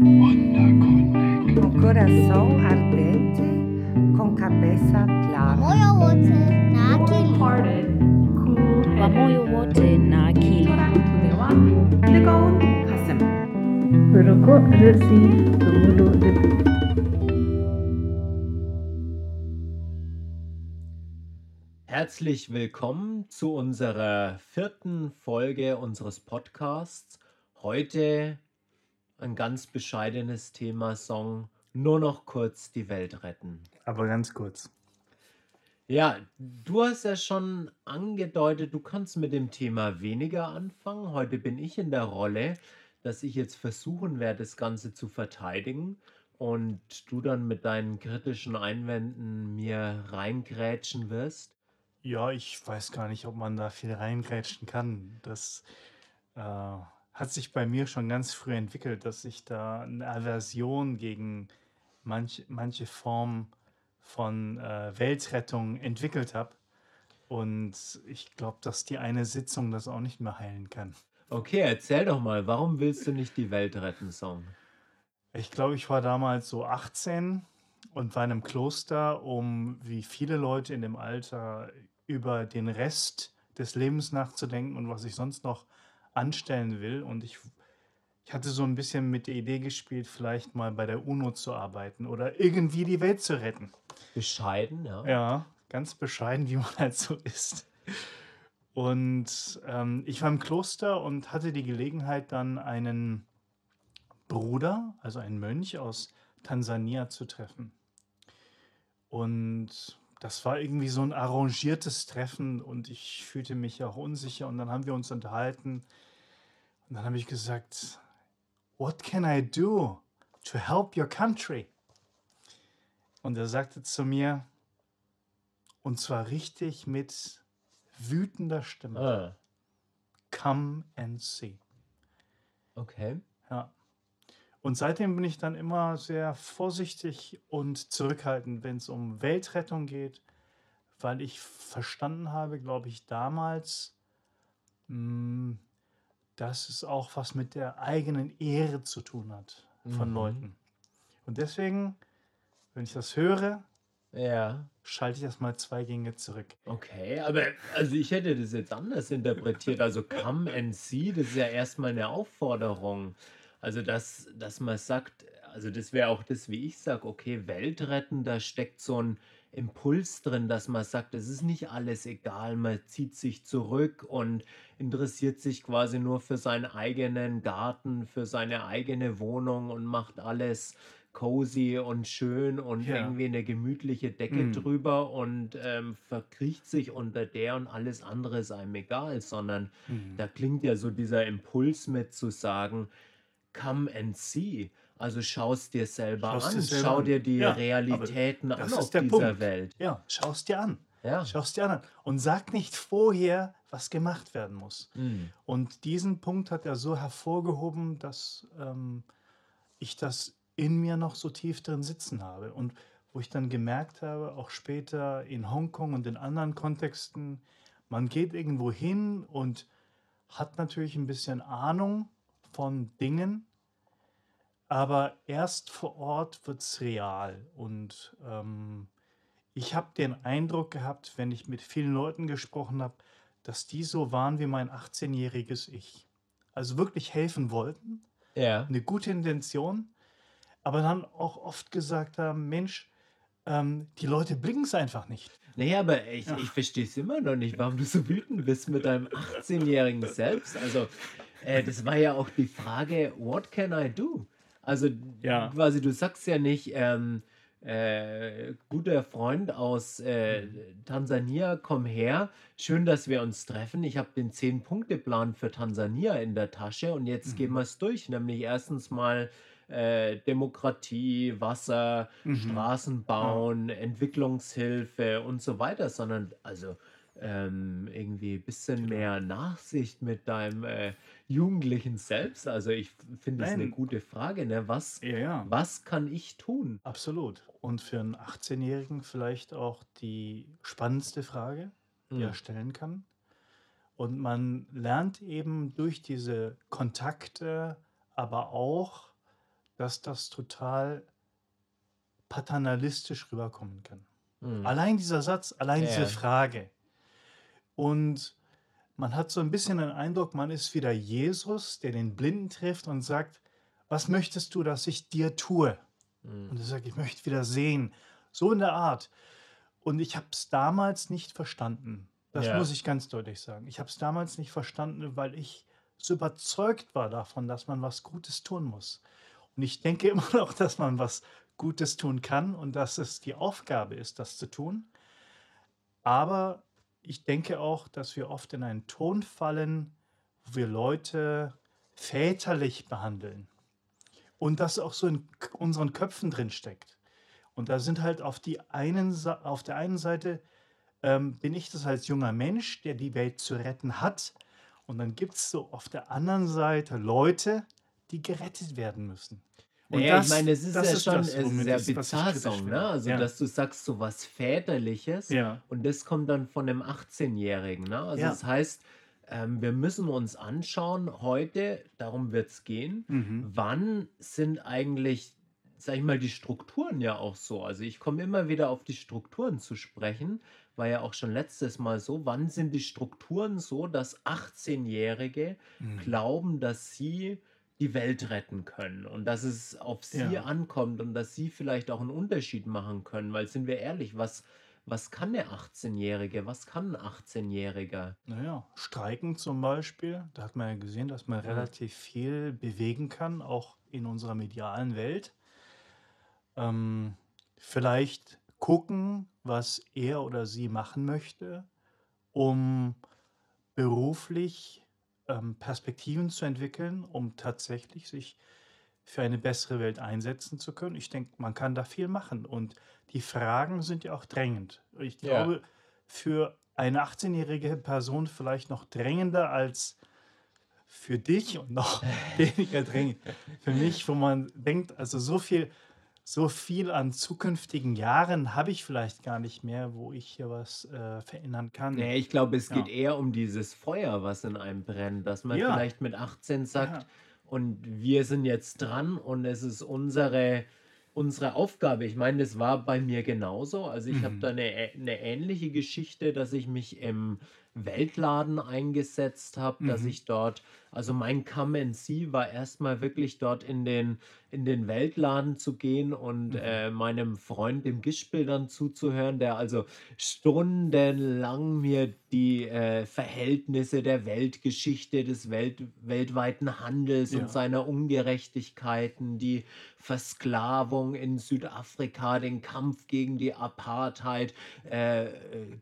Wunderkundig. Con corazón ardente, con cabeza clara. Moyo wote na cool headed. Moyo wote na akili. Tunawa, Herzlich willkommen zu unserer vierten Folge unseres Podcasts. Heute ein ganz bescheidenes Thema Song Nur noch kurz die Welt retten. Aber ganz kurz. Ja, du hast ja schon angedeutet, du kannst mit dem Thema weniger anfangen. Heute bin ich in der Rolle, dass ich jetzt versuchen werde, das Ganze zu verteidigen und du dann mit deinen kritischen Einwänden mir reingrätschen wirst. Ja, ich weiß gar nicht, ob man da viel reingrätschen kann. Das äh, hat sich bei mir schon ganz früh entwickelt, dass ich da eine Aversion gegen manch, manche Form von äh, Weltrettung entwickelt habe. Und ich glaube, dass die eine Sitzung das auch nicht mehr heilen kann. Okay, erzähl doch mal, warum willst du nicht die Welt retten, Song? Ich glaube, ich war damals so 18 und war in einem Kloster, um wie viele Leute in dem Alter über den Rest des Lebens nachzudenken und was ich sonst noch anstellen will. Und ich, ich hatte so ein bisschen mit der Idee gespielt, vielleicht mal bei der UNO zu arbeiten oder irgendwie die Welt zu retten. Bescheiden, ja. Ja, ganz bescheiden, wie man halt so ist. Und ähm, ich war im Kloster und hatte die Gelegenheit, dann einen Bruder, also einen Mönch aus Tansania zu treffen. Und das war irgendwie so ein arrangiertes Treffen und ich fühlte mich auch unsicher. Und dann haben wir uns unterhalten und dann habe ich gesagt, What can I do to help your country? Und er sagte zu mir, und zwar richtig mit wütender Stimme, Ah, Come and see. okay. Ja. Und seitdem bin ich dann immer sehr vorsichtig und zurückhaltend, wenn es um Weltrettung geht, weil ich verstanden habe, glaube ich, damals, mh, dass es auch was mit der eigenen Ehre zu tun hat von Mhm. Leuten. Und deswegen, wenn ich das höre, Ja, schalte ich erstmal zwei Gänge zurück. okay. Aber also ich hätte das jetzt anders interpretiert. Also come and see, das ist ja erstmal eine Aufforderung. Also dass, dass man sagt, also das wäre auch das, wie ich sage, okay, Welt retten, da steckt so ein Impuls drin, dass man sagt, es ist nicht alles egal, man zieht sich zurück und interessiert sich quasi nur für seinen eigenen Garten, für seine eigene Wohnung und macht alles cozy und schön und Ja. irgendwie eine gemütliche Decke Mm. drüber und ähm, verkriecht sich unter der und alles andere ist einem egal, sondern Mhm. da klingt ja so dieser Impuls mit zu sagen, come and see. Also schau es dir selber Schau's an, selber schau an. dir die Ja, Realitäten an das auf dieser Punkt. Welt. Ja, schau es dir an. Ja. Schau es dir an. Und sag nicht vorher, was gemacht werden muss. Mm. Und diesen Punkt hat er so hervorgehoben, dass ähm, ich das in mir noch so tief drin sitzen habe. Und wo ich dann gemerkt habe, auch später in Hongkong und in anderen Kontexten, man geht irgendwo hin und hat natürlich ein bisschen Ahnung von Dingen, aber erst vor Ort wird es real. Und ähm, ich habe den Eindruck gehabt, wenn ich mit vielen Leuten gesprochen habe, dass die so waren wie mein 18-jähriges Ich. Also wirklich helfen wollten, Ja. eine gute Intention, aber dann auch oft gesagt haben, Mensch, ähm, die Leute blicken es einfach nicht. Naja, aber ich, ich verstehe es immer noch nicht, warum du so wütend bist mit deinem 18-jährigen Selbst. Also, äh, das war ja auch die Frage, what can I do? Also, Ja. quasi, du sagst ja nicht, ähm, äh, guter Freund aus äh, Tansania, komm her. Schön, dass wir uns treffen. Ich habe den 10-Punkte-Plan für Tansania in der Tasche und jetzt gehen Mhm. wir es durch. Nämlich erstens mal äh, Demokratie, Wasser, Mhm. Straßen bauen, Entwicklungshilfe und so weiter, sondern also ähm, irgendwie ein bisschen Genau. mehr Nachsicht mit deinem äh, jugendlichen Selbst. Also ich finde es eine gute Frage. Ne? Was, Ja, ja. was kann ich tun? Absolut. Und für einen 18-Jährigen vielleicht auch die spannendste Frage, die er Hm. stellen kann. Und man lernt eben durch diese Kontakte, aber auch dass das total paternalistisch rüberkommen kann. Mhm. Allein dieser Satz, allein Ja, diese. Frage. Und man hat so ein bisschen den Eindruck, man ist wieder Jesus, der den Blinden trifft und sagt, was möchtest du, dass ich dir tue? Und Mhm. er sagt, ich möchte wieder sehen. So in der Art. Und ich habe es damals nicht verstanden. Das Ja. muss ich ganz deutlich sagen. Ich habe es damals nicht verstanden, weil ich so überzeugt war davon, dass man was Gutes tun muss. Und ich denke immer noch, dass man was Gutes tun kann und dass es die Aufgabe ist, das zu tun. Aber ich denke auch, dass wir oft in einen Ton fallen, wo wir Leute väterlich behandeln. Und das auch so in unseren Köpfen drin steckt. Und da sind halt auf, die einen, auf der einen Seite ähm, bin ich das als junger Mensch, der die Welt zu retten hat. Und dann gibt es so auf der anderen Seite Leute, die gerettet werden müssen. Und Naja, das- ich meine, es ist das ja schon das, ist sehr bizarr, finde. ne? Also, ja. dass du sagst, so was Väterliches ja. und das kommt dann von einem 18-Jährigen, ne? Also, Ja. das heißt, ähm, wir müssen uns anschauen, heute, darum wird es gehen, Mhm. wann sind eigentlich, sag ich mal, die Strukturen ja auch so? Also, ich komme immer wieder auf die Strukturen zu sprechen, war ja auch schon letztes Mal so. Wann sind die Strukturen so, dass 18-Jährige Mhm. glauben, dass sie die Welt retten können und dass es auf sie Ja. ankommt und dass sie vielleicht auch einen Unterschied machen können? Weil, sind wir ehrlich, was, was kann der 18-Jährige? Was kann ein 18-Jähriger? Naja, Streiken zum Beispiel, da hat man ja gesehen, dass man Mhm. relativ viel bewegen kann, auch in unserer medialen Welt. Ähm, vielleicht gucken, was er oder sie machen möchte, um beruflich ähm, Perspektiven zu entwickeln, um tatsächlich sich für eine bessere Welt einsetzen zu können. Ich denke, man kann da viel machen und die Fragen sind ja auch drängend. Ich Ja. glaube, für eine 18-jährige Person vielleicht noch drängender als für dich und noch weniger drängend für mich, wo man denkt, also so viel, so viel an zukünftigen Jahren habe ich vielleicht gar nicht mehr, wo ich hier was äh, verändern kann. Nee, ich glaube, es Ja. geht eher um dieses Feuer, was in einem brennt, dass man Ja. vielleicht mit 18 sagt, Ja. und wir sind jetzt dran und es ist unsere, unsere Aufgabe. Ich meine, das war bei mir genauso. Also ich habe Mhm. da eine, ä- eine ähnliche Geschichte, dass ich mich im Weltladen eingesetzt habe, dass Mhm. ich dort, also mein Come and See war erstmal wirklich dort in den, in den Weltladen zu gehen und Mhm. äh, meinem Freund, dem Gischbild, dann zuzuhören, der also stundenlang mir die äh, Verhältnisse der Weltgeschichte, des Welt, weltweiten Handels Ja. und seiner Ungerechtigkeiten, die Versklavung in Südafrika, den Kampf gegen die Apartheid, äh,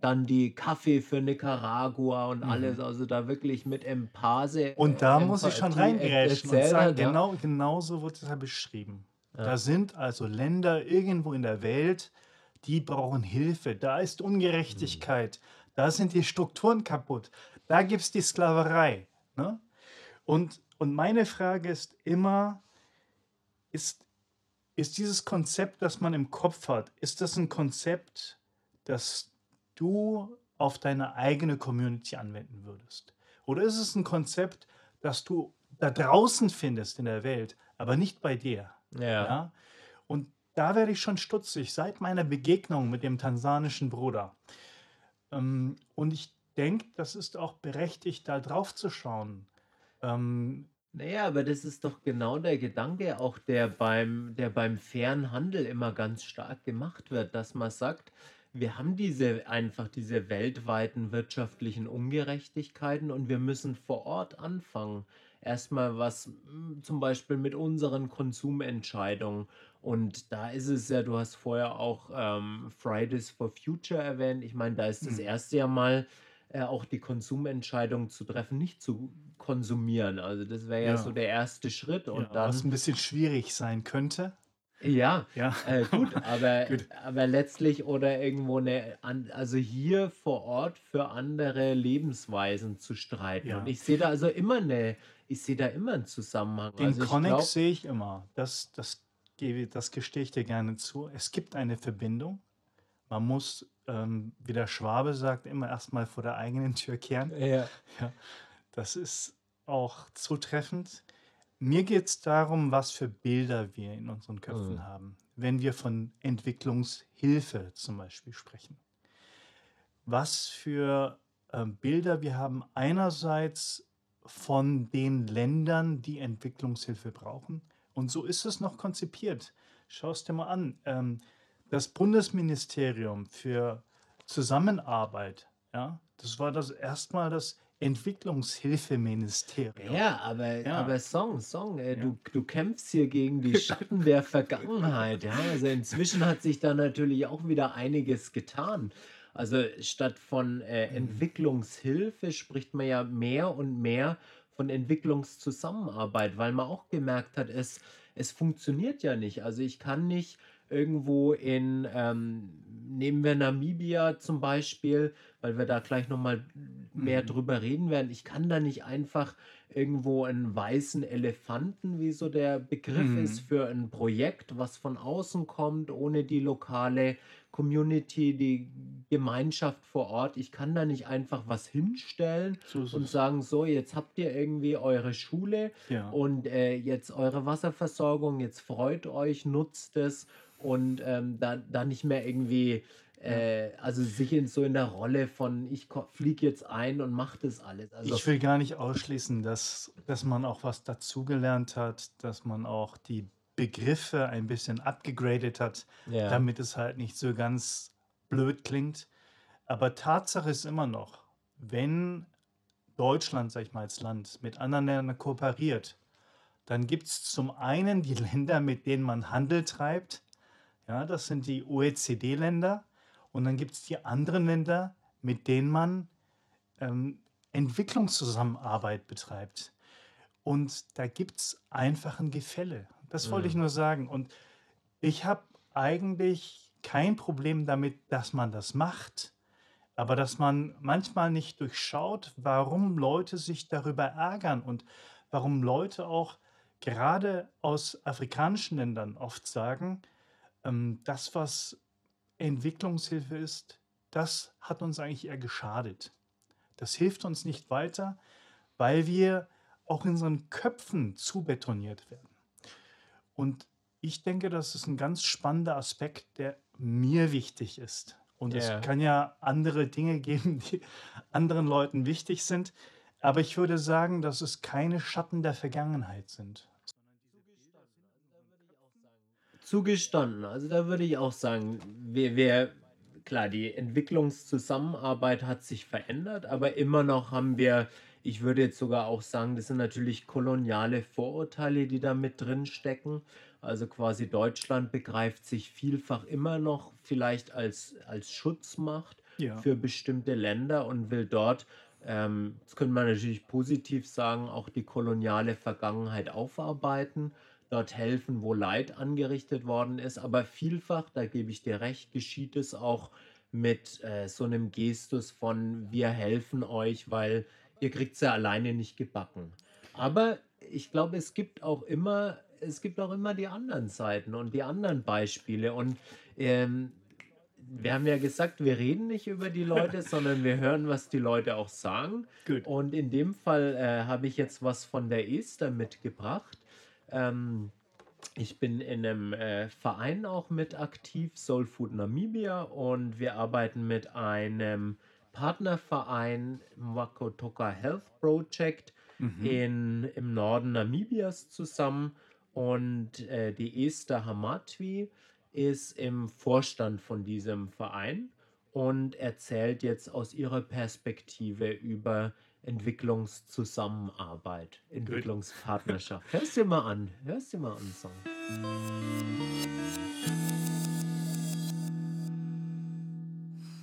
dann die Kaffee für Nicaragua und Mhm. alles, also da wirklich mit Emphase. Und da muss ich schon reingrätschen und sagen, ja. genau, genau so wird es ja beschrieben. Ja. Da sind also Länder irgendwo in der Welt, die brauchen Hilfe. Da ist Ungerechtigkeit. Da sind die Strukturen kaputt. Da gibt es die Sklaverei. Ne? Und, und meine Frage ist immer, ist, ist dieses Konzept, das man im Kopf hat, ist das ein Konzept, das du auf deine eigene Community anwenden würdest? Oder ist es ein Konzept, das du da draußen findest in der Welt, aber nicht bei dir? Ja. Ja? Und da werde ich schon stutzig seit meiner Begegnung mit dem tansanischen Bruder. Ähm, und ich denke, das ist auch berechtigt, da drauf zu schauen. Ähm, Naja, aber das ist doch genau der Gedanke, auch der beim, der beim fairen Handel immer ganz stark gemacht wird, dass man sagt, wir haben diese einfach diese weltweiten wirtschaftlichen Ungerechtigkeiten und wir müssen vor Ort anfangen. Erstmal was mm, zum Beispiel mit unseren Konsumentscheidungen. Und da ist es ja, du hast vorher auch ähm, Fridays for Future erwähnt. Ich meine, da ist das Mhm. erste ja mal äh, auch die Konsumentscheidung zu treffen, nicht zu konsumieren. Also das wäre ja, Ja. so der erste Schritt. Und ja, was dann, ein bisschen schwierig sein könnte. Ja, Ja. äh, gut, aber, Gut. aber letztlich oder irgendwo eine, also hier vor Ort für andere Lebensweisen zu streiten. Ja. Und ich sehe da also immer eine, ich sehe da immer einen Zusammenhang. Den also Connex sehe ich immer. Das, das, gebe, das gestehe ich dir gerne zu. Es gibt eine Verbindung. Man muss, ähm, wie der Schwabe sagt, immer erstmal vor der eigenen Tür kehren. ja, Ja, das ist auch zutreffend. Mir geht es darum, was für Bilder wir in unseren Köpfen Mhm. haben, wenn wir von Entwicklungshilfe zum Beispiel sprechen. Was für ähm, Bilder wir haben einerseits von den Ländern, die Entwicklungshilfe brauchen. Und so ist es noch konzipiert. Schau es dir mal an. Ähm, das Bundesministerium für Zusammenarbeit, ja, das war das erstmal das Entwicklungshilfeministerium. Ja, aber, Ja. aber Song, Song, äh, Ja. du, du kämpfst hier gegen die Schatten der Vergangenheit. Ja? Also inzwischen hat sich da natürlich auch wieder einiges getan. Also statt von äh, Mhm. Entwicklungshilfe spricht man ja mehr und mehr von Entwicklungszusammenarbeit, weil man auch gemerkt hat, es, es funktioniert ja nicht. Also ich kann nicht irgendwo in, ähm, nehmen wir Namibia zum Beispiel, weil wir da gleich nochmal mehr Mhm. drüber reden werden. Ich kann da nicht einfach irgendwo einen weißen Elefanten, wie so der Begriff Mhm. ist, für ein Projekt, was von außen kommt, ohne die lokale Community, die Gemeinschaft vor Ort. Ich kann da nicht einfach was hinstellen So und sagen, so, jetzt habt ihr irgendwie eure Schule Ja. und äh, jetzt eure Wasserversorgung, jetzt freut euch, nutzt es und ähm, da, da nicht mehr irgendwie, äh, also sich in so in der Rolle von ich fliege jetzt ein und mache das alles. Also Ich will gar nicht ausschließen, dass, dass man auch was dazugelernt hat, dass man auch die Begriffe ein bisschen abgegradet hat, ja, damit es halt nicht so ganz blöd klingt. Aber Tatsache ist immer noch, wenn Deutschland, sag ich mal, als Land mit anderen Ländern kooperiert, dann gibt es zum einen die Länder, mit denen man Handel treibt. Ja, das sind die OECD-Länder. Und dann gibt es die anderen Länder, mit denen man ähm, Entwicklungszusammenarbeit betreibt. Und da gibt es einfach ein Gefälle. Das wollte ich Mhm. nur sagen. Und ich habe eigentlich kein Problem damit, dass man das macht, aber dass man manchmal nicht durchschaut, warum Leute sich darüber ärgern und warum Leute auch gerade aus afrikanischen Ländern oft sagen, ähm, das, was Entwicklungshilfe ist, das hat uns eigentlich eher geschadet. Das hilft uns nicht weiter, weil wir auch in unseren Köpfen zu betoniert werden. Und ich denke, das ist ein ganz spannender Aspekt, der mir wichtig ist. Und Ja. es kann ja andere Dinge geben, die anderen Leuten wichtig sind. Aber ich würde sagen, dass es keine Schatten der Vergangenheit sind. Zugestanden. Also da würde ich auch sagen, wir, wir, klar, die Entwicklungszusammenarbeit hat sich verändert, aber immer noch haben wir, ich würde jetzt sogar auch sagen, das sind natürlich koloniale Vorurteile, die da mit drin stecken. Also quasi Deutschland begreift sich vielfach immer noch vielleicht als, als Schutzmacht Ja. für bestimmte Länder und will dort, ähm, das könnte man natürlich positiv sagen, auch die koloniale Vergangenheit aufarbeiten, dort helfen, wo Leid angerichtet worden ist. Aber vielfach, da gebe ich dir recht, geschieht es auch mit äh, so einem Gestus von wir helfen euch, weil ihr kriegt es ja alleine nicht gebacken. Aber ich glaube, es gibt auch immer, es gibt auch immer die anderen Seiten und die anderen Beispiele. Und ähm, wir haben ja gesagt, wir reden nicht über die Leute, sondern wir hören, was die Leute auch sagen. Gut. Und in dem Fall äh, habe ich jetzt was von der Esther mitgebracht. Ähm, ich bin in einem äh, Verein auch mit aktiv, Soul Food Namibia, und wir arbeiten mit einem Partnerverein, Makotoka Health Project, Mhm. in, im Norden Namibias zusammen. Und äh, die Esther Hamatwi ist im Vorstand von diesem Verein und erzählt jetzt aus ihrer Perspektive über Entwicklungszusammenarbeit, Entwicklungspartnerschaft. Hörst dir mal an, hörst dir mal an, Song.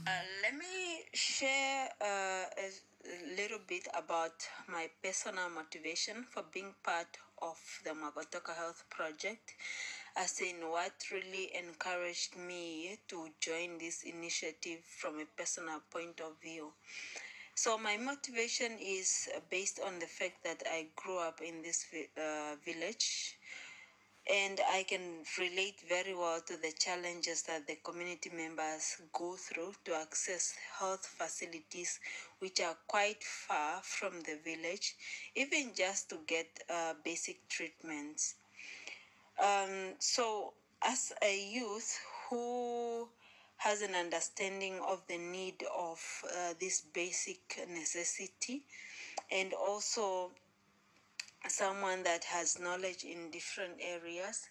Uh, let me share uh, a, little bit about my personal motivation for being part of the Magotoka Health Project, as in what really encouraged me to join this initiative from a personal point of view. So my motivation is uh, based on the fact that I grew up in this uh, village and I can relate very well to the challenges that the community members go through to access health facilities which are quite far from the village, even just to get uh, basic treatments. Um, so, as a youth who has an understanding of the need of uh, this basic necessity, and also someone that has knowledge in different areas,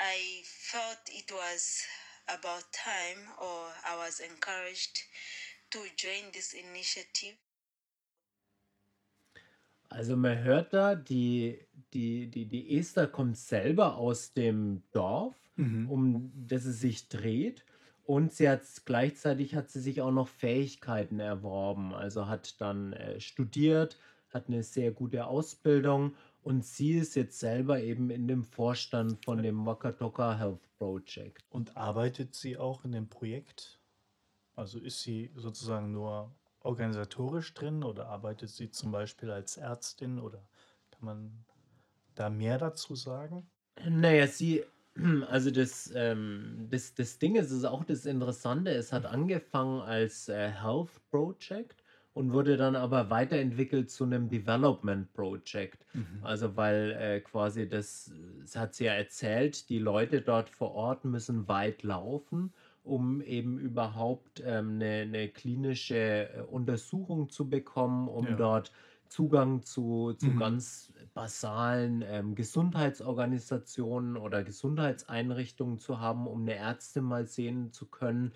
I felt it was about time, or I was encouraged to join this initiative. Also man hört da, die, die, die, die Esther kommt selber aus dem Dorf, Mhm. um das es sich dreht. Und sie hat gleichzeitig hat sie sich auch noch Fähigkeiten erworben. Also hat dann äh, studiert, hat eine sehr gute Ausbildung und sie ist jetzt selber eben in dem Vorstand von dem Wakatoka Health Project. Und arbeitet sie auch in dem Projekt? Also ist sie sozusagen nur organisatorisch drin oder arbeitet sie zum Beispiel als Ärztin oder kann man da mehr dazu sagen? Naja, sie, also das, ähm, das, das Ding ist, ist auch das Interessante, es hat angefangen als äh, Health Project und wurde dann aber weiterentwickelt zu einem Development Project. Mhm. Also weil äh, quasi das, das hat sie ja erzählt, die Leute dort vor Ort müssen weit laufen, um eben überhaupt ähm, eine, eine klinische äh, Untersuchung zu bekommen, um Ja. dort Zugang zu, zu Mhm. ganz basalen ähm, Gesundheitsorganisationen oder Gesundheitseinrichtungen zu haben, um eine Ärztin mal sehen zu können.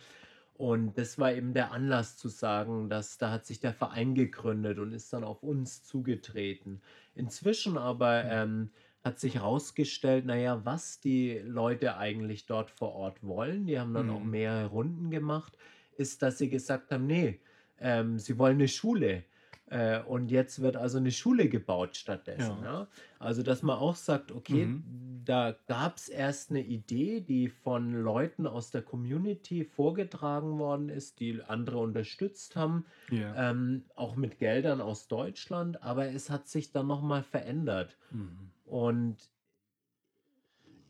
Und das war eben der Anlass zu sagen, dass da hat sich der Verein gegründet und ist dann auf uns zugetreten. Inzwischen aber ähm, hat sich herausgestellt, naja, was die Leute eigentlich dort vor Ort wollen, die haben dann auch Mhm. mehrere Runden gemacht, ist, dass sie gesagt haben, nee, ähm, sie wollen eine Schule. Äh, und jetzt wird also eine Schule gebaut stattdessen. Ja. Ja? Also, dass man auch sagt, okay, Mhm. da gab es erst eine Idee, die von Leuten aus der Community vorgetragen worden ist, die andere unterstützt haben, Ja. ähm, auch mit Geldern aus Deutschland, aber es hat sich dann nochmal verändert. Mhm. Und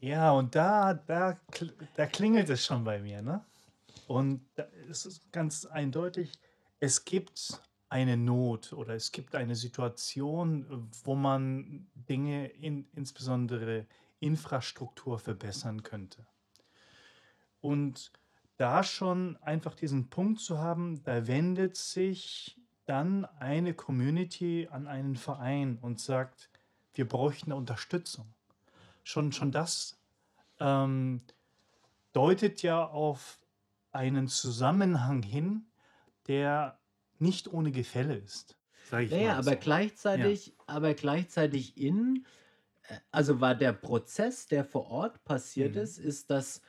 Ja, und da, da, da klingelt es schon bei mir, ne? Und da ist es ganz eindeutig, es gibt eine Not oder es gibt eine Situation, wo man Dinge, in, insbesondere Infrastruktur, verbessern könnte. Und da schon einfach diesen Punkt zu haben, da wendet sich dann eine Community an einen Verein und sagt, wir bräuchten Unterstützung. Schon, schon das ähm, deutet ja auf einen Zusammenhang hin, der nicht ohne Gefälle ist. Sag ich naja, aber so. gleichzeitig, aber gleichzeitig in, äh, also war der Prozess, der vor Ort passiert Mhm. ist, ist, dass,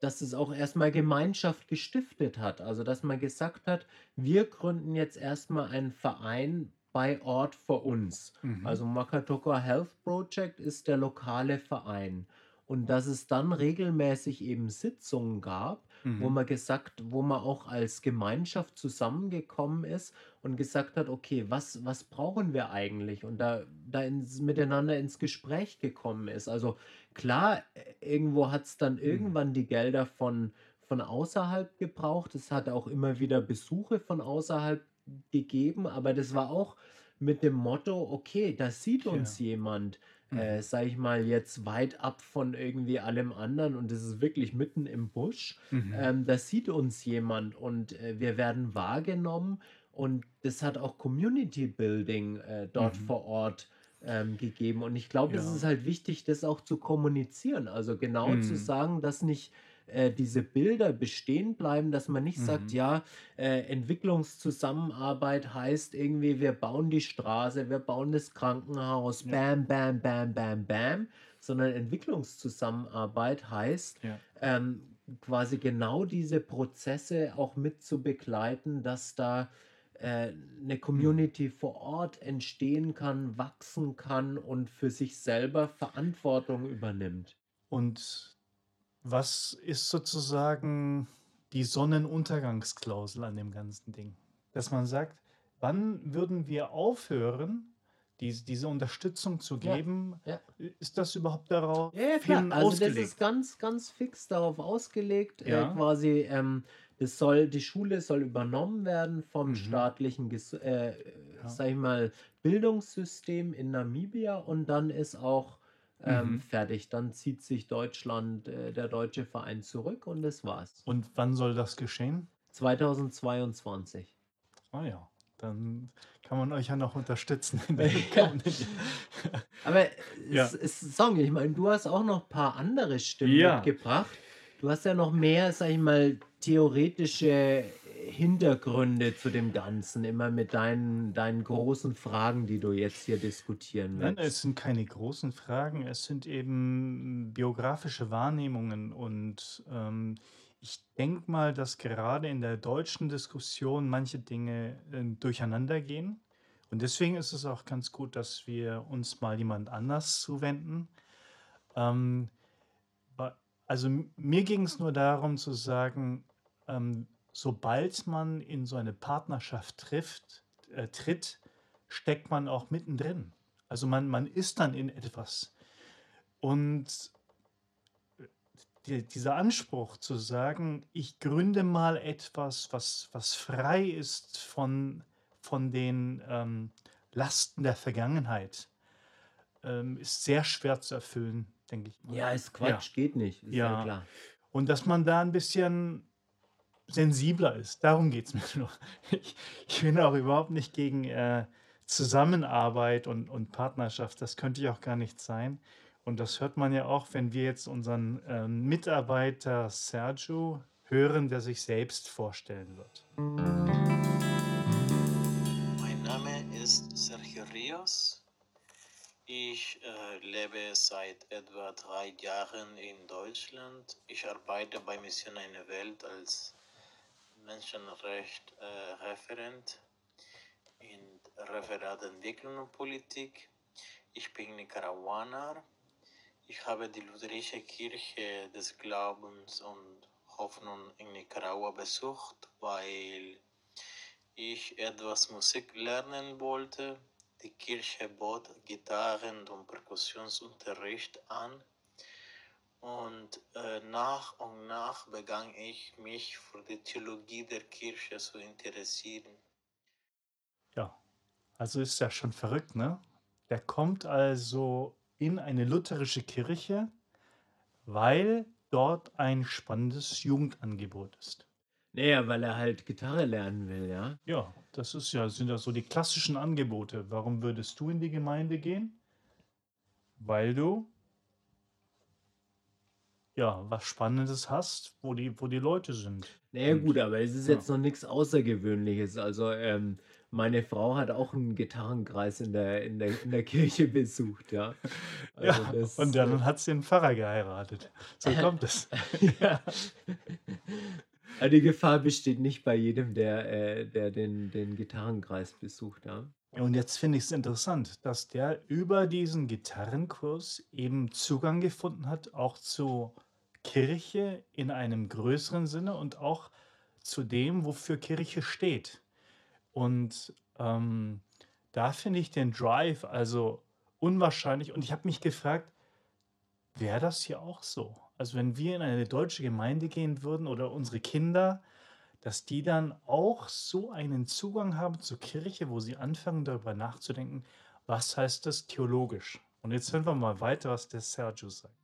dass es auch erstmal Gemeinschaft gestiftet hat. Also dass man gesagt hat, wir gründen jetzt erstmal einen Verein bei Ort vor uns. Mhm. Also Makatoka Health Project ist der lokale Verein. Und dass es dann regelmäßig eben Sitzungen gab, wo Mhm. man gesagt, wo man auch als Gemeinschaft zusammengekommen ist und gesagt hat, okay, was, was brauchen wir eigentlich? Und da, da ins, miteinander ins Gespräch gekommen ist. Also klar, äh, irgendwo hat es dann Mhm. irgendwann die Gelder von, von außerhalb gebraucht. Es hat auch immer wieder Besuche von außerhalb gegeben, aber das war auch mit dem Motto, okay, da sieht Ja. uns jemand, Mhm. äh, sag ich mal, jetzt weit ab von irgendwie allem anderen und das ist wirklich mitten im Busch. Mhm. Ähm, da sieht uns jemand und äh, wir werden wahrgenommen und das hat auch Community Building äh, dort Mhm. vor Ort ähm, gegeben. Und ich glaube, es Ja. ist halt wichtig, das auch zu kommunizieren. Also genau zu Mhm. sagen, dass nicht äh, diese Bilder bestehen bleiben, dass man nicht sagt, Mhm. ja, äh, Entwicklungszusammenarbeit heißt irgendwie, wir bauen die Straße, wir bauen das Krankenhaus, Ja. bam, bam, bam, bam, bam, sondern Entwicklungszusammenarbeit heißt, Ja. ähm, quasi genau diese Prozesse auch mit zu begleiten, dass da äh, eine Community vor Ort entstehen kann, wachsen kann und für sich selber Verantwortung übernimmt. Und was ist sozusagen die Sonnenuntergangsklausel an dem ganzen Ding? Dass man sagt, wann würden wir aufhören Dies, diese Unterstützung zu Ja, geben, ja. ist das überhaupt darauf Ja, ja, klar. Also das ausgelegt? ist ganz, ganz fix darauf ausgelegt. Äh, Ja. quasi, ähm, das soll, die Schule soll übernommen werden vom Mhm. staatlichen, äh, Ja. sag ich mal, Bildungssystem in Namibia und dann ist auch ähm, Mhm. fertig. Dann zieht sich Deutschland, äh, der deutsche Verein zurück und das war's. Und wann soll das geschehen? 2022. Ah ja, dann kann man euch ja noch unterstützen. Aber Ja. Song, ich meine, du hast auch noch ein paar andere Stimmen Ja. mitgebracht. Du hast ja noch mehr, sag ich mal, theoretische Hintergründe zu dem Ganzen, immer mit deinen, deinen großen Fragen, die du jetzt hier diskutieren Nein, willst. es sind keine großen Fragen, es sind eben biografische Wahrnehmungen und ähm, ich denke mal, dass gerade in der deutschen Diskussion manche Dinge äh, durcheinander gehen. Und deswegen ist es auch ganz gut, dass wir uns mal jemand anders zuwenden. Ähm, also mir ging es nur darum zu sagen, ähm, sobald man in so eine Partnerschaft trifft, äh, tritt, steckt man auch mittendrin. Also man, man ist dann in etwas. Und die, dieser Anspruch zu sagen, ich gründe mal etwas, was, was frei ist von, von den ähm, Lasten der Vergangenheit, ähm, ist sehr schwer zu erfüllen, denke ich mal. Ja, ist Quatsch, geht nicht. Ist ja, Ja. klar. Und dass man da ein bisschen sensibler ist. Darum geht es mir nur. Ich, ich bin auch überhaupt nicht gegen äh, Zusammenarbeit und, und Partnerschaft. Das könnte ja auch gar nicht sein. Und das hört man ja auch, wenn wir jetzt unseren ähm, Mitarbeiter Sergio hören, der sich selbst vorstellen wird. Mein Name ist Sergio Rios. Ich äh, lebe seit etwa drei Jahren in Deutschland. Ich arbeite bei Mission Eine Welt als Menschenrecht-Referent in Referat Entwicklung und Politik. Ich bin Nicaraguaner. Ich habe die lutherische Kirche des Glaubens und Hoffnung in Nicaragua besucht, weil ich etwas Musik lernen wollte. Die Kirche bot Gitarren- und Perkussionsunterricht an. Und äh, nach und nach begann ich mich für die Theologie der Kirche zu interessieren. Ja, also ist ja schon verrückt, ne? Der kommt also in eine lutherische Kirche, weil dort ein spannendes Jugendangebot ist. Naja, weil er halt Gitarre lernen will, ja. Ja, das ist ja, sind ja so die klassischen Angebote. Warum würdest du in die Gemeinde gehen? Weil du ja was Spannendes hast, wo die, wo die Leute sind. Naja, Und- gut, aber es ist ja. jetzt noch nichts Außergewöhnliches. Also, ähm, meine Frau hat auch einen Gitarrenkreis in der, in der, in der Kirche besucht, ja. Also Ja, das, und äh, dann hat sie einen Pfarrer geheiratet. So kommt es. ja. Die Gefahr besteht nicht bei jedem, der, äh, der den, den Gitarrenkreis besucht, ja. Und jetzt finde ich es interessant, dass der über diesen Gitarrenkurs eben Zugang gefunden hat, auch zur Kirche in einem größeren Sinne und auch zu dem, wofür Kirche steht. Und ähm, da finde ich den Drive also unwahrscheinlich. Und ich habe mich gefragt, wäre das hier auch so? Also wenn wir in eine deutsche Gemeinde gehen würden oder unsere Kinder, dass die dann auch so einen Zugang haben zur Kirche, wo sie anfangen darüber nachzudenken, was heißt das theologisch? Und jetzt hören wir mal weiter, was der Sergio sagt.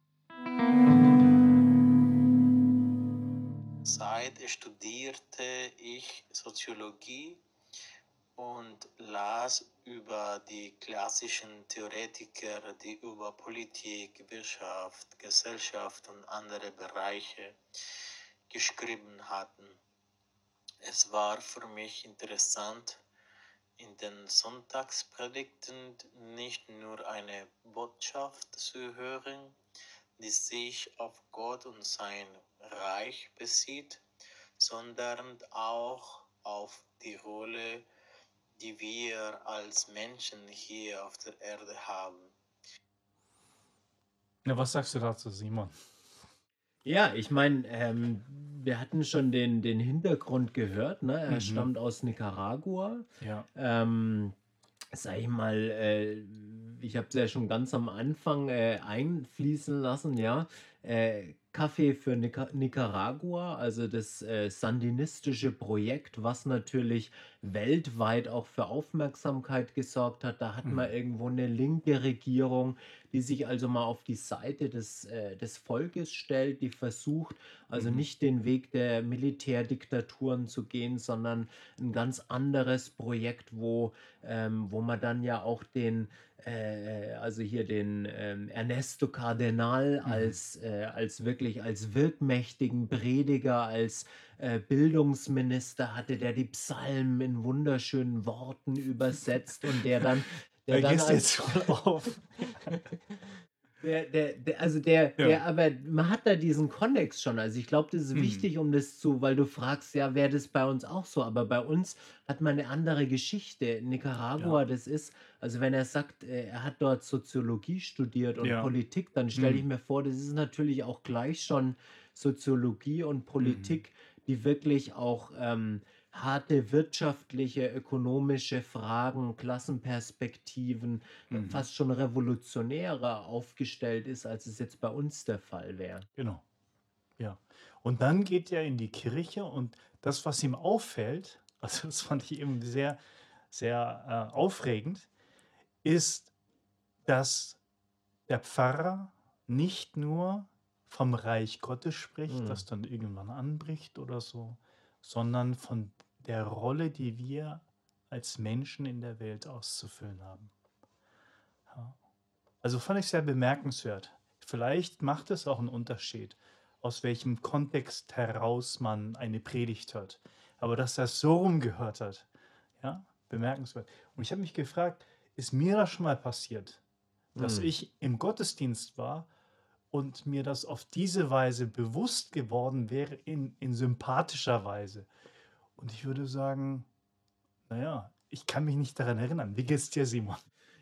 Seit studierte ich Soziologie und las über die klassischen Theoretiker, die über Politik, Wirtschaft, Gesellschaft und andere Bereiche geschrieben hatten. Es war für mich interessant, in den Sonntagspredigten nicht nur eine Botschaft zu hören, die sich auf Gott und sein Reich bezieht, sondern auch auf die Rolle, die wir als Menschen hier auf der Erde haben. Na, was sagst du dazu, Simon? Ja, ich meine, ähm, wir hatten schon den, den Hintergrund gehört, ne? Er Mhm. stammt aus Nicaragua. Ja. Ähm, sag ich mal, äh, ich habe es ja schon ganz am Anfang äh, einfließen lassen, ja. Äh, Kaffee für Nica Nicaragua, also das äh, sandinistische Projekt, was natürlich weltweit auch für Aufmerksamkeit gesorgt hat. Da hat man Mhm. irgendwo eine linke Regierung, die sich also mal auf die Seite des, äh, des Volkes stellt, die versucht, also Mhm. nicht den Weg der Militärdiktaturen zu gehen, sondern ein ganz anderes Projekt, wo, ähm, wo man dann ja auch den, äh, also hier den ähm, Ernesto Cardenal Mhm. als, äh, als wirklich als wirkmächtigen Prediger, als äh, Bildungsminister hatte, der die Psalmen in wunderschönen Worten übersetzt und der dann, der Da dann als jetzt auf. der, der, der, also der, Ja. der, aber man hat da diesen Kontext schon. Also ich glaube, das ist Mhm. wichtig, um das zu, weil du fragst, ja, wäre das bei uns auch so? Aber bei uns hat man eine andere Geschichte. In Nicaragua, Ja. das ist, also wenn er sagt, äh, er hat dort Soziologie studiert und Ja. Politik, dann stelle ich Mhm. mir vor, das ist natürlich auch gleich schon Soziologie und Mhm. Politik, die wirklich auch ähm, harte wirtschaftliche, ökonomische Fragen, Klassenperspektiven, äh, Mhm. fast schon revolutionärer aufgestellt ist, als es jetzt bei uns der Fall wäre. Genau. Ja. Und dann geht er in die Kirche und das, was ihm auffällt, also das fand ich eben sehr, sehr äh, aufregend, ist, dass der Pfarrer nicht nur vom Reich Gottes spricht, Mhm. das dann irgendwann anbricht oder so, sondern von der Rolle, die wir als Menschen in der Welt auszufüllen haben. Ja. Also fand ich sehr bemerkenswert. Vielleicht macht es auch einen Unterschied, aus welchem Kontext heraus man eine Predigt hört. Aber dass er so rumgehört hat, ja, bemerkenswert. Und ich habe mich gefragt, ist mir das schon mal passiert, dass Hm. ich im Gottesdienst war und mir das auf diese Weise bewusst geworden wäre, in, in sympathischer Weise. Und ich würde sagen, naja, ich kann mich nicht daran erinnern. Wie geht's dir, Simon?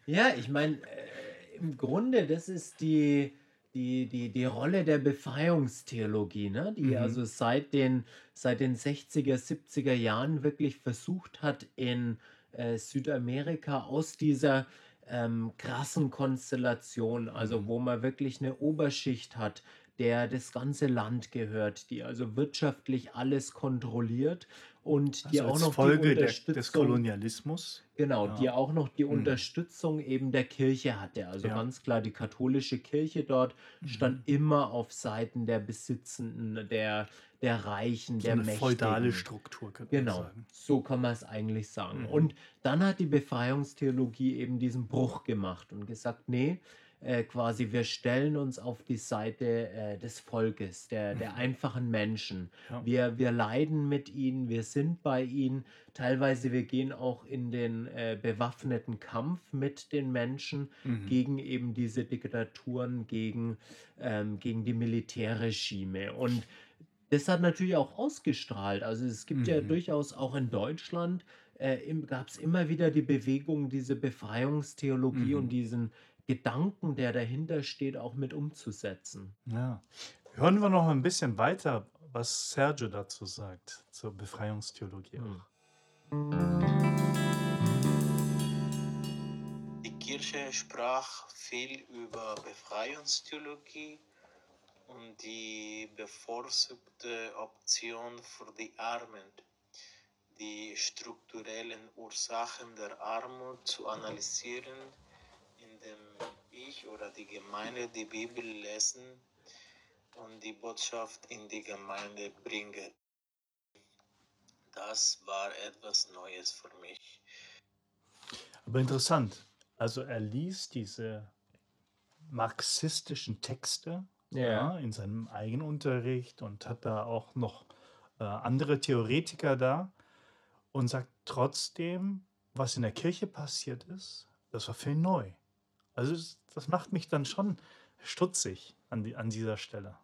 Ja, ich meine, äh, im Grunde, das ist die, die, die, die Rolle der Befreiungstheologie, ne? die Mhm. also seit den, seit den 60er, 70er Jahren wirklich versucht hat, in äh, Südamerika aus dieser ähm, krassen Konstellation, also Mhm. wo man wirklich eine Oberschicht hat, der das ganze Land gehört, die also wirtschaftlich alles kontrolliert und die Also auch als noch die Folge der, Unterstützung des Kolonialismus. Genau, Ja. die auch noch die Mhm. Unterstützung eben der Kirche hatte. Also Ja. ganz klar, die katholische Kirche dort stand Mhm. immer auf Seiten der Besitzenden, der, der Reichen, So der eine feudale Mächtigen. Struktur, könnte man Genau, sagen. so kann man es eigentlich sagen. Mhm. Und dann hat die Befreiungstheologie eben diesen Bruch gemacht und gesagt, nee, äh, quasi wir stellen uns auf die Seite äh, des Volkes, der, der Mhm. einfachen Menschen. Ja. Wir, wir leiden mit ihnen, wir sind bei ihnen. Teilweise wir gehen auch in den äh, bewaffneten Kampf mit den Menschen Mhm. gegen eben diese Diktaturen, gegen, ähm, gegen die Militärregime. Und das hat natürlich auch ausgestrahlt. Also es gibt ja Mhm. durchaus auch in Deutschland, äh, gab es immer wieder die Bewegung, diese Befreiungstheologie und Mhm. diesen Gedanken, der dahinter steht, auch mit umzusetzen. Ja. Hören wir noch ein bisschen weiter, was Sergio dazu sagt, zur Befreiungstheologie Hm. Die Kirche sprach viel über Befreiungstheologie und die bevorzugte Option für die Armen, die strukturellen Ursachen der Armut zu analysieren, indem ich oder die Gemeinde die Bibel lesen und die Botschaft in die Gemeinde bringen. Das war etwas Neues für mich. Aber interessant. Also er liest diese marxistischen Texte Ja. ja, in seinem Eigenunterricht und hat da auch noch äh, andere Theoretiker da und sagt trotzdem, was in der Kirche passiert ist, das war viel neu. Also das, das macht mich dann schon stutzig an, die, an dieser Stelle.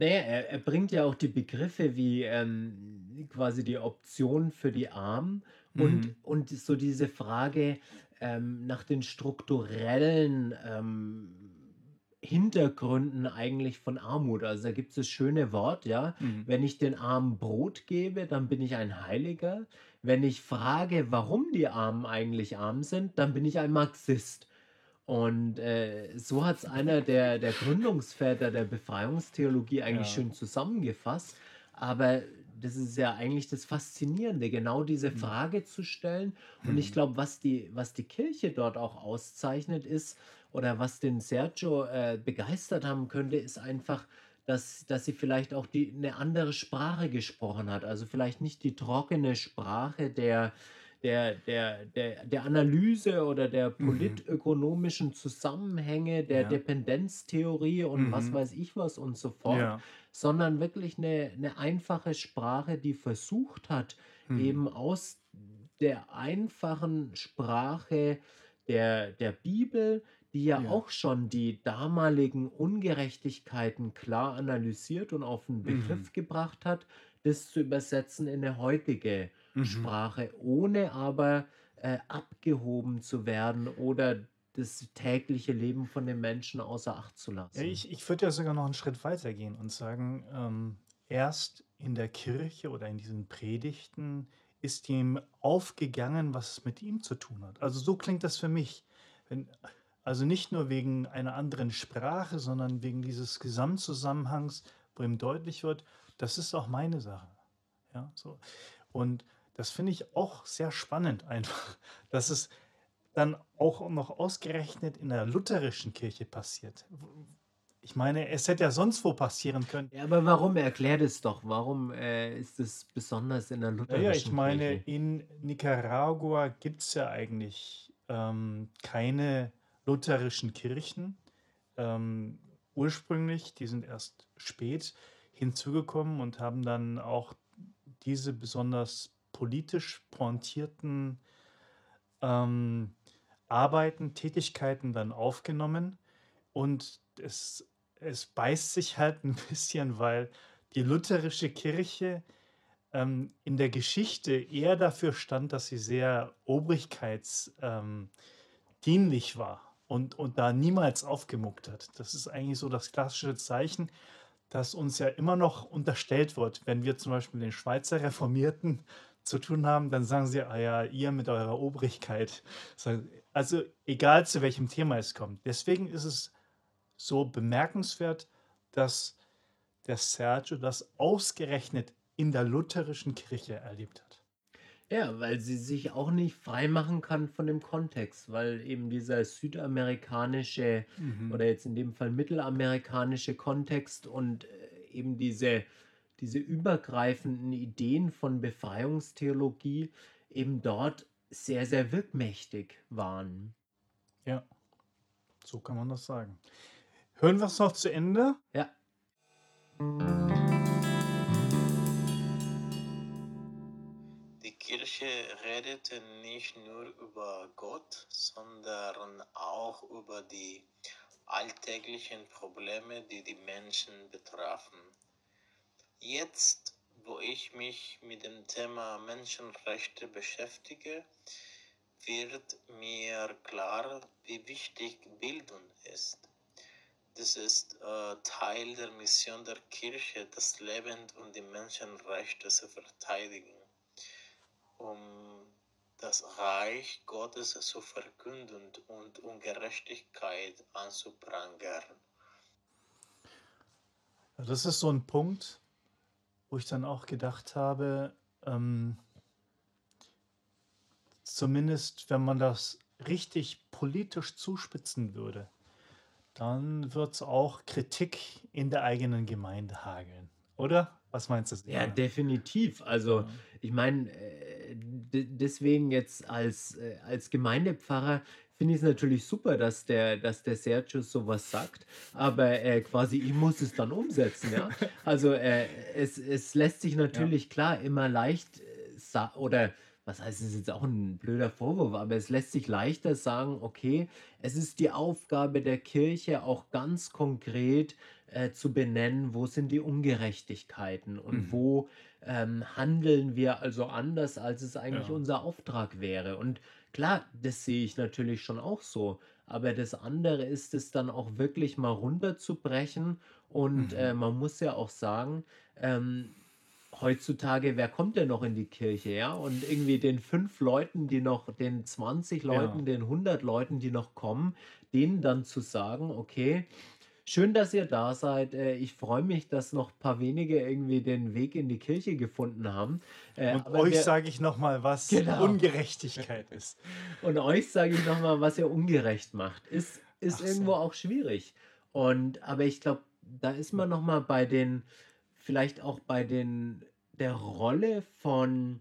Naja, er, er bringt ja auch die Begriffe wie ähm, quasi die Option für die Armen und, Mhm. und so diese Frage ähm, nach den strukturellen ähm, Hintergründen eigentlich von Armut. Also da gibt es das schöne Wort, ja. Mhm. Wenn ich den Armen Brot gebe, dann bin ich ein Heiliger. Wenn ich frage, warum die Armen eigentlich arm sind, dann bin ich ein Marxist. Und äh, so hat es einer der, der Gründungsväter der Befreiungstheologie eigentlich Ja. schön zusammengefasst. Aber das ist ja eigentlich das Faszinierende, genau diese Mhm. Frage zu stellen. Und ich Mhm. glaube, was die, was die Kirche dort auch auszeichnet, ist, oder was den Sergio äh, begeistert haben könnte, ist einfach, dass, dass sie vielleicht auch die, eine andere Sprache gesprochen hat. Also vielleicht nicht die trockene Sprache der, der, der, der, der Analyse oder der Mhm. politökonomischen Zusammenhänge, der Ja. Dependenztheorie und was Mhm. weiß ich was und so fort, Ja. sondern wirklich eine, eine einfache Sprache, die versucht hat, Mhm. eben aus der einfachen Sprache der, der Bibel, die ja, Ja. auch schon die damaligen Ungerechtigkeiten klar analysiert und auf den Mhm. Begriff gebracht hat, das zu übersetzen in eine heutige Mhm. Sprache, ohne aber äh, abgehoben zu werden oder das tägliche Leben von den Menschen außer Acht zu lassen. ich, ich würde ja sogar noch einen Schritt weiter gehen und sagen, ähm, erst in der Kirche oder in diesen Predigten ist ihm aufgegangen, was es mit ihm zu tun hat. Also so klingt das für mich. Wenn, also nicht nur wegen einer anderen Sprache, sondern wegen dieses Gesamtzusammenhangs, wo ihm deutlich wird, das ist auch meine Sache. Ja, so. Und das finde ich auch sehr spannend einfach, dass es dann auch noch ausgerechnet in der lutherischen Kirche passiert. Ich meine, es hätte ja sonst wo passieren können. Ja, aber warum? Erklär das doch. Warum äh, ist es besonders in der lutherischen ja, ich meine, Kirche? in Nicaragua gibt es ja eigentlich ähm, keine lutherischen Kirchen. Ähm, ursprünglich, die sind erst spät hinzugekommen und haben dann auch diese besonders politisch pointierten ähm, Arbeiten, Tätigkeiten dann aufgenommen. Und es, es beißt sich halt ein bisschen, weil die lutherische Kirche ähm, in der Geschichte eher dafür stand, dass sie sehr obrigkeitsdienlich ähm, war und, und da niemals aufgemuckt hat. Das ist eigentlich so das klassische Zeichen, das uns ja immer noch unterstellt wird. Wenn wir zum Beispiel den Schweizer Reformierten zu tun haben, dann sagen sie, ah ja, ihr mit eurer Obrigkeit. Also egal zu welchem Thema es kommt. Deswegen ist es so bemerkenswert, dass der Sergio das ausgerechnet in der lutherischen Kirche erlebt hat. Ja, weil sie sich auch nicht freimachen kann von dem Kontext, weil eben dieser südamerikanische Mhm. oder jetzt in dem Fall mittelamerikanische Kontext und äh, eben diese, diese übergreifenden Ideen von Befreiungstheologie eben dort sehr, sehr wirkmächtig waren. Ja, so kann man das sagen. Hören wir es noch zu Ende? Ja. Die Kirche redete nicht nur über Gott, sondern auch über die alltäglichen Probleme, die die Menschen betrafen. Jetzt, wo ich mich mit dem Thema Menschenrechte beschäftige, wird mir klar, wie wichtig Bildung ist. Das ist äh, Teil der Mission der Kirche, das Leben und die Menschenrechte zu verteidigen, um das Reich Gottes zu verkünden und Ungerechtigkeit anzuprangern. Das ist so ein Punkt, wo ich dann auch gedacht habe, ähm, zumindest wenn man das richtig politisch zuspitzen würde, dann wird es auch Kritik in der eigenen Gemeinde hageln. Oder? Was meinst du? Ja, definitiv. Also, ich meine, äh, de- deswegen jetzt als, äh, als Gemeindepfarrer finde ich es natürlich super, dass der, dass der Sergio sowas sagt, aber äh, quasi ich muss es dann umsetzen, ja. Also äh, es, es lässt sich natürlich klar immer leicht äh, oder was heißt, es ist jetzt auch ein blöder Vorwurf, aber es lässt sich leichter sagen, okay, es ist die Aufgabe der Kirche auch ganz konkret äh, zu benennen, wo sind die Ungerechtigkeiten und Mhm. wo ähm, handeln wir also anders, als es eigentlich Ja. unser Auftrag wäre. Und klar, das sehe ich natürlich schon auch so. aber das andere ist es dann auch wirklich mal runterzubrechen und, äh, Mhm. man muss ja auch sagen, ähm, heutzutage, wer kommt denn noch in die Kirche, ja? Und irgendwie den 5 Leuten, die noch den 20 Ja. Leuten, den 100 Leuten, die noch kommen, denen dann zu sagen: „Okay, schön, dass ihr da seid. Äh, ich freue mich, dass noch ein paar wenige irgendwie den Weg in die Kirche gefunden haben. Äh, Und aber euch sage ich noch mal, was Genau. Ungerechtigkeit ist. und euch sage ich noch mal, was ihr ungerecht macht. Ist ist Ach so. irgendwo auch schwierig. Und aber ich glaube, da ist man noch mal bei den vielleicht auch bei den der Rolle von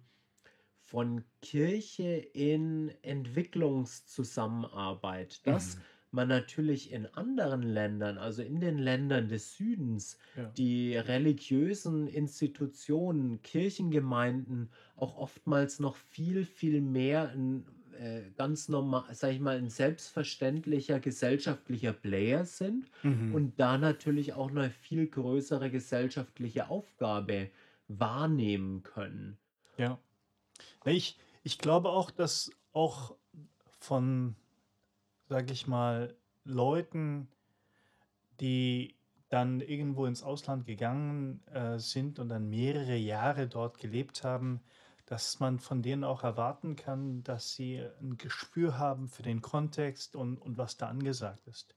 von Kirche in Entwicklungszusammenarbeit, dass Mhm. Man natürlich in anderen Ländern, also in den Ländern des Südens, Ja. die religiösen Institutionen, Kirchengemeinden auch oftmals noch viel, viel mehr 'n, äh, ganz normal sage ich mal, 'n selbstverständlicher gesellschaftlicher Player sind Mhm. und da natürlich auch 'ne viel größere gesellschaftliche Aufgabe wahrnehmen können. Ja. Ich ich glaube auch, dass auch von, sage ich mal, Leuten, die dann irgendwo ins Ausland gegangen, äh, sind und dann mehrere Jahre dort gelebt haben, dass man von denen auch erwarten kann, dass sie 'n Gespür haben für den Kontext und und was da angesagt ist.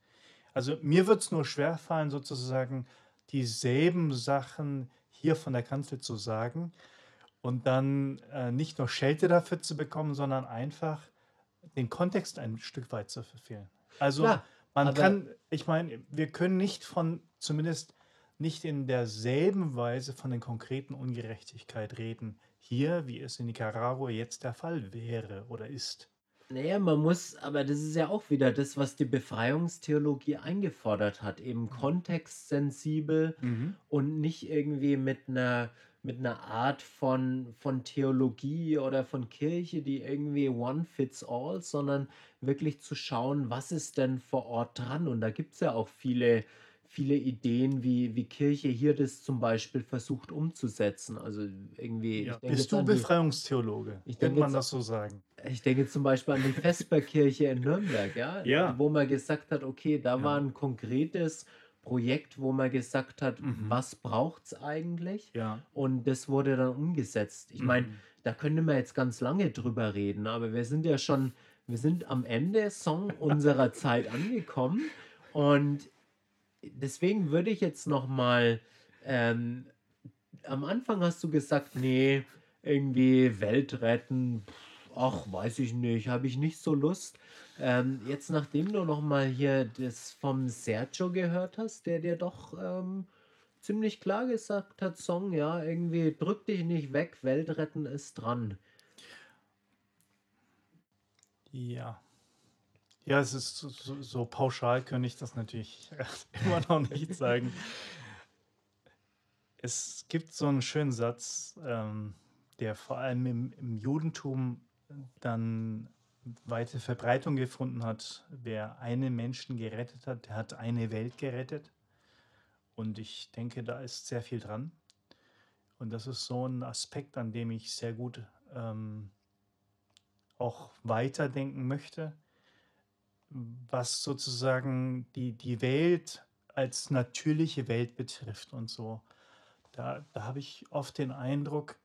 Also, mir wird's nur schwerfallen, sozusagen dieselben Sachen hier von der Kanzel zu sagen und dann, äh, nicht nur Schelte dafür zu bekommen, sondern einfach den Kontext ein Stück weit zu verfehlen. Also, Klar, man kann ich meine, wir können nicht von zumindest nicht in derselben Weise von der konkreten Ungerechtigkeit reden hier, wie es in Nicaragua jetzt der Fall wäre oder ist. Na ja, man muss aber das ist ja auch wieder das, was die Befreiungstheologie eingefordert hat, eben kontextsensibel Mhm. und nicht irgendwie mit 'ner mit 'ner Art von von Theologie oder von Kirche, die irgendwie one fits all, sondern wirklich zu schauen, was ist denn vor Ort dran? Und da gibt's ja auch viele viele Ideen, wie wie Kirche hier das zum Beispiel versucht umzusetzen. Also, irgendwie Ja. Bist du an die Befreiungstheologe? ich denke man jetzt das so sagen? ich denke zum Beispiel an die Vesperkirche in Nürnberg, ja, Ja. wo man gesagt hat, okay, da war Ja. 'n konkretes Projekt, wo man gesagt hat: Mhm. „Was braucht's eigentlich?“ Ja. Und das wurde dann umgesetzt. Ich meine, Mhm. da könnte man jetzt ganz lange drüber reden, aber wir sind ja schon wir sind am Ende Song unserer Zeit angekommen und deswegen würde ich jetzt noch mal ähm, am Anfang hast du gesagt: „Ne, irgendwie Welt retten, ach, weiß ich nicht, habe ich nicht so Lust.“ Ähm, jetzt, nachdem du noch mal hier das vom Sergio gehört hast, der dir doch, ähm, ziemlich klar gesagt hat: „Song, ja, irgendwie drück dich nicht weg, Welt retten ist dran.“ Ja. Ja, es ist so so so pauschal könnte ich das natürlich immer noch nicht sagen. Es gibt so 'n schönen Satz, ähm, der vor allem im im Judentum dann weite Verbreitung gefunden hat: „Wer einen Menschen gerettet hat, der hat eine Welt gerettet.“ Und ich denke, da ist sehr viel dran. Und das ist so 'n Aspekt, an dem ich sehr gut, ähm auch weiterdenken möchte, was sozusagen die die Welt als natürliche Welt betrifft und so. Da da habe ich oft den Eindruck,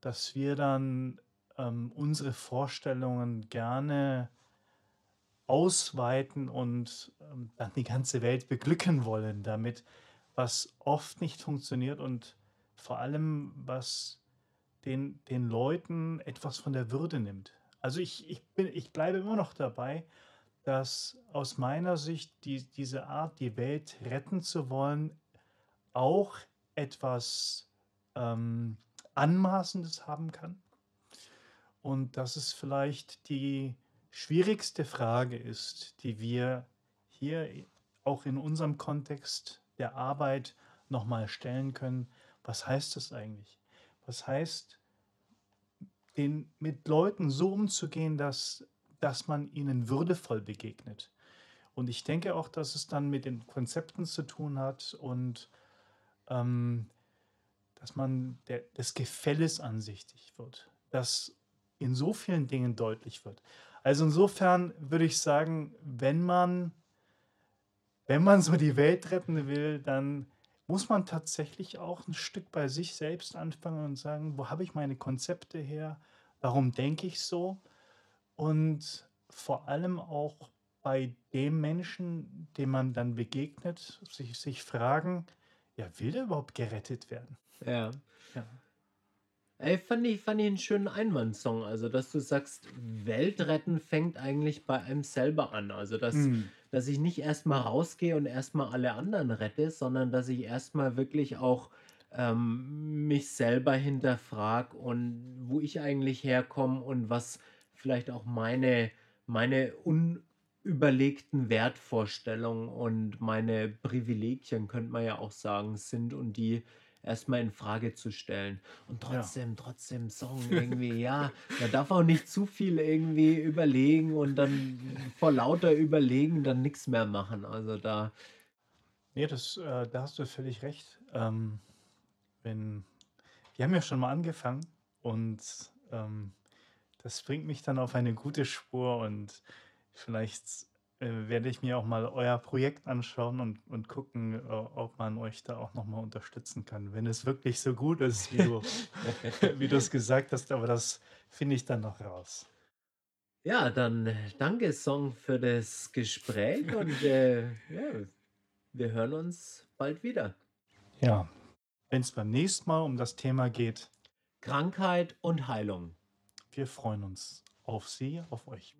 dass wir dann, ähm, unsere Vorstellungen gerne ausweiten und, ähm, dann die ganze Welt beglücken wollen damit, was oft nicht funktioniert und vor allem, was den den Leuten etwas von der Würde nimmt. Also, ich ich bin ich bleibe immer noch dabei, dass aus meiner Sicht die diese Art, die Welt retten zu wollen, auch etwas, ähm, Anmaßendes haben kann. Und dass es vielleicht die schwierigste Frage ist, die wir hier auch in unserem Kontext der Arbeit noch mal stellen können: „Was heißt das eigentlich?“ Was heißt den mit Leuten so umzugehen, dass dass man ihnen würdevoll begegnet? Und ich denke auch, dass es dann mit den Konzepten zu tun hat und, ähm, dass man der des Gefälles ansichtig wird, dass in so vielen Dingen deutlich wird. Also insofern würde ich sagen, wenn man, wenn man so die Welt retten will, dann muss man tatsächlich auch ein Stück bei sich selbst anfangen und sagen, wo habe ich meine Konzepte her? Warum denke ich so? Und vor allem auch bei dem Menschen, dem man dann begegnet, sich, sich fragen, ja, will der überhaupt gerettet werden? Ja. Ja. Ey, fand ich, fand ich einen schönen Einwandssong. Also, dass du sagst, Weltretten fängt eigentlich bei einem selber an. Also, dass, Mm. dass ich nicht erstmal rausgehe und erstmal alle anderen rette, sondern dass ich erstmal wirklich auch ähm, mich selber hinterfrage und wo ich eigentlich herkomme und was vielleicht auch meine, meine unüberlegten Wertvorstellungen und meine Privilegien, könnte man ja auch sagen, sind und die erstmal in Frage zu stellen. Und Ja. trotzdem, trotzdem Song irgendwie, ja, man darf auch nicht zu viel irgendwie überlegen und dann vor lauter Überlegen dann nichts mehr machen. Also da, Nee, das, äh, da hast du völlig recht. Ähm, wenn, wir haben ja schon mal angefangen und ähm, das bringt mich dann auf eine gute Spur und vielleicht äh, werde ich mir auch mal euer Projekt anschauen und, und gucken, äh, ob man euch da auch nochmal unterstützen kann, wenn es wirklich so gut ist, wie du wie du es gesagt hast, aber das finde ich dann noch raus. ja, dann äh, danke Song für das Gespräch und äh, ja, wir hören uns bald wieder. Ja, wenn es beim nächsten Mal um das Thema geht, Krankheit und Heilung. wir freuen uns auf Sie, auf euch.